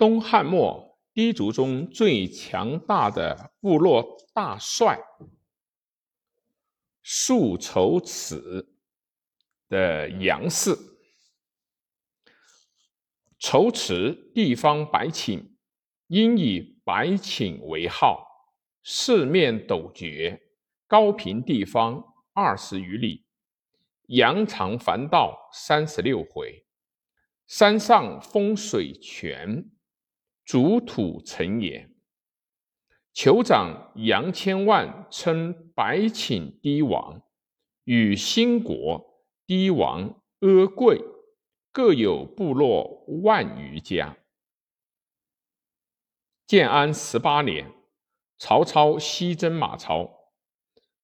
东汉末氐族中最强大的部落大帅束仇此的杨氏。仇池地方百顷，因以百顷为号，四面陡绝，高平地方二十余里，羊肠环道三十六回，山上风水泉，主土成也。酋长杨千万称百顷堤王，与新国堤王阿贵各有部落万余家。建安十八年，曹操西征马超，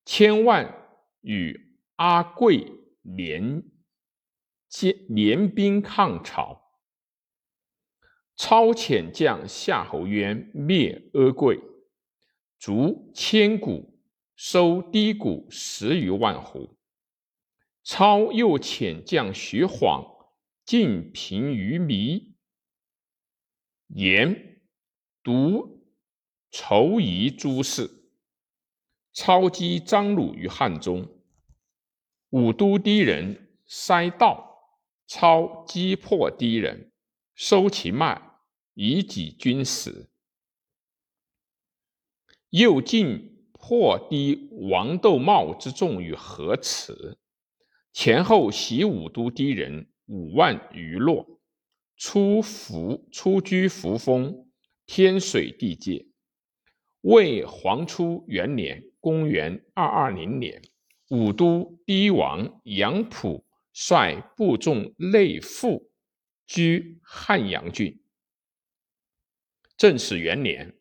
千万与阿贵联结联兵抗曹。超遣将夏侯渊灭阿贵，逐千谷，收低谷十余万斛。超又遣将徐晃。尽平于糜，言独仇夷诸事，超击张鲁于汉中。武都氐人塞道，超击破氐人，收其脉，以己军死。又进破氐王窦茂之众于河池，前后袭武都氐人。五万余落，出伏出居扶风，天水地界。魏黄初元年（公元二二零年），武都堤王杨浦率部众内附，居汉阳郡。正始元年，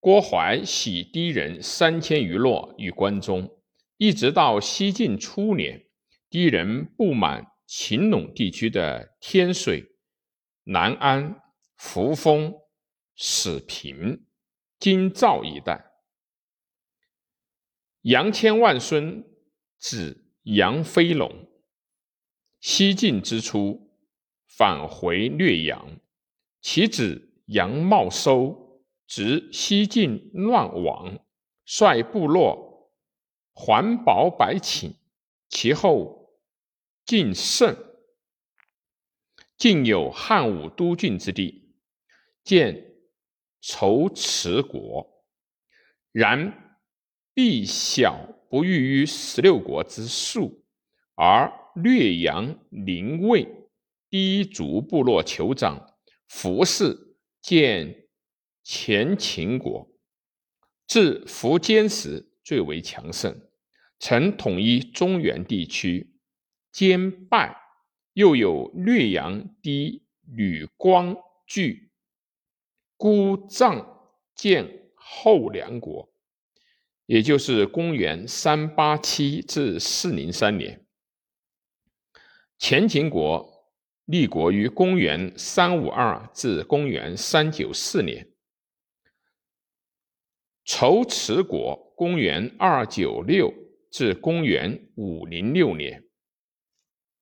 郭淮徙氐人三千余落于关中，一直到西晋初年，氐人不满。秦陇地区的天水、南安、扶风、始平、京兆一带，杨千万孙子杨飞龙，西晋之初返回略阳，其子杨茂收执西晋乱亡，率部落环保百顷，其后。晋盛，晋有汉武都郡之地，建仇池国。然必小不逾于十六国之数，而略阳临魏氐族部落酋长服侍建前秦国，至苻坚时最为强盛，曾统一中原地区。兼败，又有略阳堤吕光据孤藏建后梁国，也就是公元三八七至四零三年。前秦国立国于公元三五二至公元三九四年。仇持国公元二九六至公元五零六年。